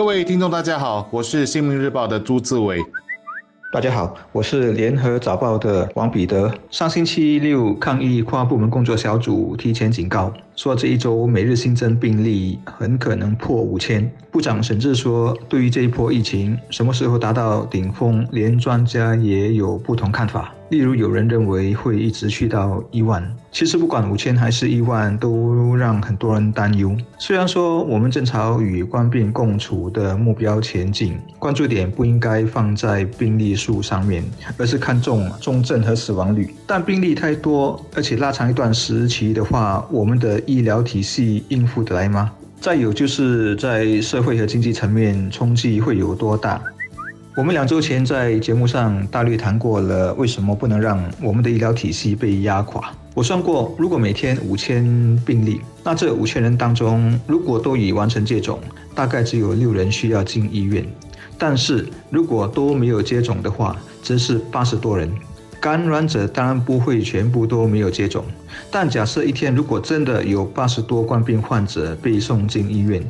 各位听众，大家好，我是新民日报的朱志伟。大家好，我是联合早报的王彼得。上星期六，抗疫跨部门工作小组提前警告，说这一周每日新增病例很可能破五千。部长沈志说，对于这一波疫情什么时候达到顶峰，连专家也有不同看法。例如，有人认为会一直去到一万。其实，不管五千还是一万，都让很多人担忧。虽然说我们正朝与冠病共处的目标前进，关注点不应该放在病例数上面，而是看重重症和死亡率。但病例太多，而且拉长一段时期的话，我们的医疗体系应付得来吗？再有就是在社会和经济层面冲击会有多大？我们两周前在节目上大略谈过了，为什么不能让我们的医疗体系被压垮？我算过，如果每天五千病例，那这五千人当中，如果都已完成接种，大概只有六人需要进医院；但是如果都没有接种的话，则是八十多人。感染者当然不会全部都没有接种，但假设一天如果真的有八十多冠病患者被送进医院，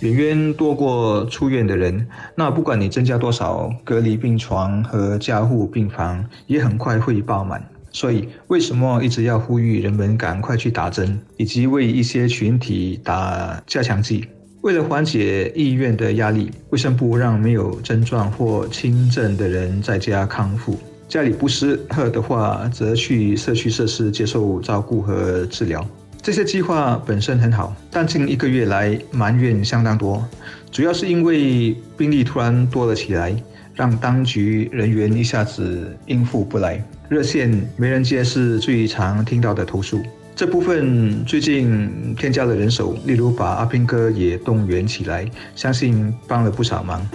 远远多过出院的人，那不管你增加多少隔离病床和加护病房，也很快会爆满。所以，为什么一直要呼吁人们赶快去打针，以及为一些群体打加强剂？为了缓解医院的压力，卫生部让没有症状或轻症的人在家康复。家里不适合的话，则去社区设施接受照顾和治疗。这些计划本身很好，但近一个月来埋怨相当多，主要是因为病例突然多了起来，让当局人员一下子应付不来。热线没人接是最常听到的投诉。这部分最近添加了人手，例如把阿兵哥也动员起来，相信帮了不少忙。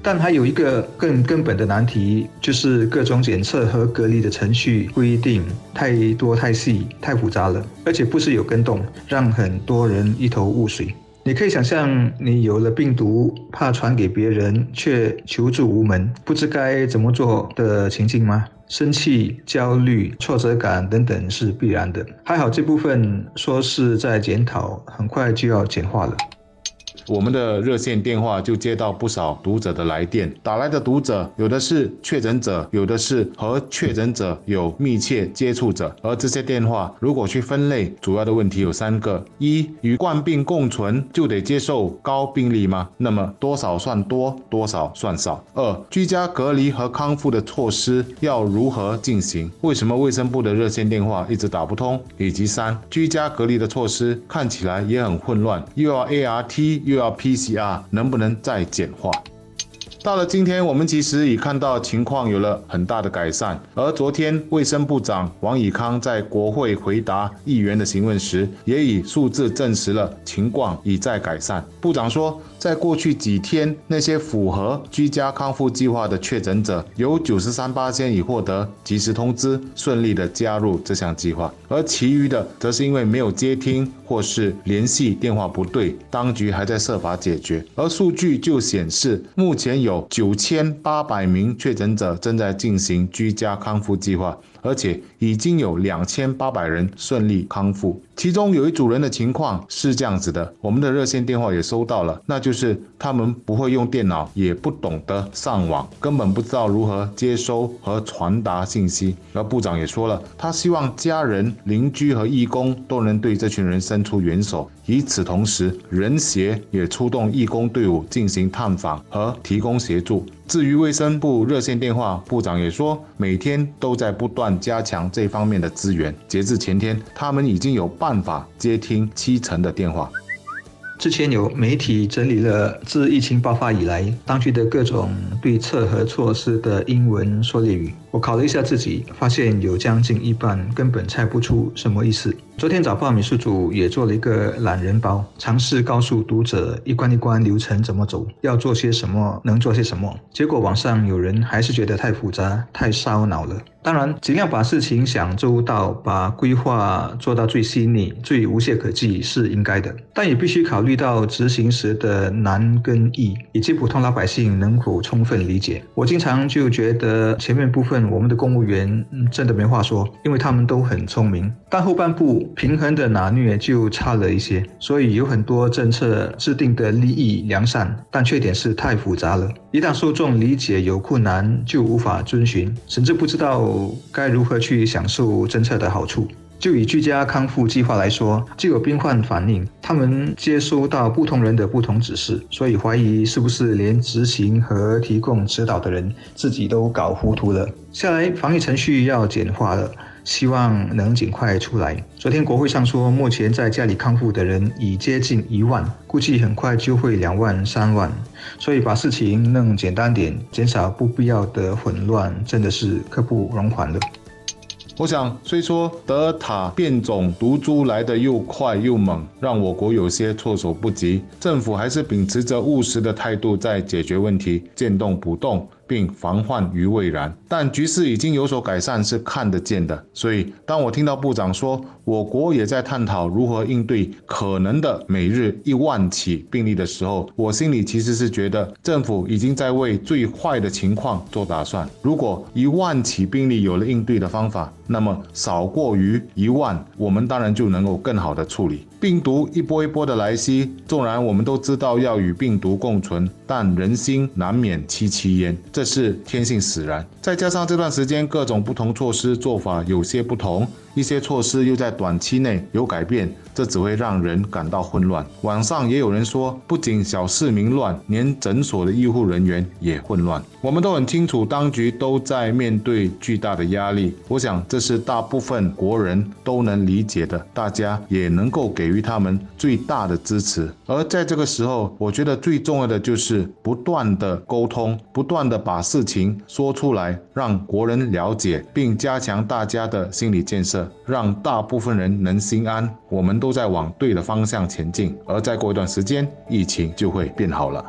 但还有一个更根本的难题，就是各种检测和隔离的程序规定太多太细太复杂了，而且不时有跟动，让很多人一头雾水。你可以想象，你有了病毒，怕传给别人，却求助无门，不知该怎么做的情境吗？生气、焦虑、挫折感等等是必然的。还好这部分说是在检讨，很快就要简化了。我们的热线电话就接到不少读者的来电，打来的读者有的是确诊者，有的是和确诊者有密切接触者。而这些电话如果去分类，主要的问题有三个：一、与冠病共存就得接受高病例吗？那么多少算多，多少算少？二、居家隔离和康复的措施要如何进行？为什么卫生部的热线电话一直打不通？以及三、居家隔离的措施看起来也很混乱，又要 ART 又要 PCR 能不能再简化？到了今天，我们其实已看到情况有了很大的改善。而昨天，卫生部长王以康在国会回答议员的询问时，也以数字证实了情况已在改善。部长说，在过去几天，那些符合居家康复计划的确诊者，有九十三八千已获得及时通知，顺利的加入这项计划，而其余的，则是因为没有接听或是联系电话不对，当局还在设法解决。而数据就显示，目前有。有九千八百名确诊者正在进行居家康复计划，而且已经有两千八百人顺利康复。其中有一组人的情况是这样子的，我们的热线电话也收到了，那就是他们不会用电脑，也不懂得上网，根本不知道如何接收和传达信息。而部长也说了，他希望家人、邻居和义工都能对这群人伸出援手。与此同时，人协也出动义工队伍进行探访和提供协助。至于卫生部热线电话，部长也说，每天都在不断加强这方面的资源。截至前天，他们已经有办法接听七层的电话。之前有媒体整理了自疫情爆发以来当局的各种对策和措施的英文缩略语。我考了一下自己，发现有将近一半根本猜不出什么意思。昨天早报美术组也做了一个懒人包，尝试告诉读者一关一关流程怎么走，要做些什么，能做些什么。结果网上有人还是觉得太复杂，太烧脑了。当然，尽量把事情想周到，把规划做到最细腻、最无懈可击是应该的，但也必须考虑到执行时的难跟易，以及普通老百姓能否充分理解。我经常就觉得前面部分。我们的公务员真的没话说，因为他们都很聪明。但后半部平衡的拿捏就差了一些，所以有很多政策制定的利益良善，但缺点是太复杂了。一旦受众理解有困难，就无法遵循，甚至不知道该如何去享受政策的好处。就以居家康复计划来说，就有病患反映，他们接收到不同人的不同指示，所以怀疑是不是连执行和提供指导的人自己都搞糊涂了。下来防疫程序要简化了，希望能尽快出来。昨天国会上说，目前在家里康复的人已接近一万，估计很快就会两万、三万，所以把事情弄简单点，减少不必要的混乱，真的是刻不容缓了。我想，虽说德尔塔变种毒株来得又快又猛，让我国有些措手不及，政府还是秉持着务实的态度在解决问题，见动不动。并防患于未然，但局势已经有所改善，是看得见的。所以，当我听到部长说我国也在探讨如何应对可能的每日一万起病例的时候，我心里其实是觉得政府已经在为最坏的情况做打算。如果一万起病例有了应对的方法，那么少过于一万，我们当然就能够更好的处理。病毒一波一波的来袭，纵然我们都知道要与病毒共存，但人心难免戚戚焉，这是天性使然。再加上这段时间各种不同措施做法有些不同。一些措施又在短期内有改变，这只会让人感到混乱。网上也有人说，不仅小市民乱，连诊所的医护人员也混乱。我们都很清楚，当局都在面对巨大的压力。我想，这是大部分国人都能理解的，大家也能够给予他们最大的支持。而在这个时候，我觉得最重要的就是不断的沟通，不断的把事情说出来，让国人了解，并加强大家的心理建设。让大部分人能心安，我们都在往对的方向前进，而再过一段时间，疫情就会变好了。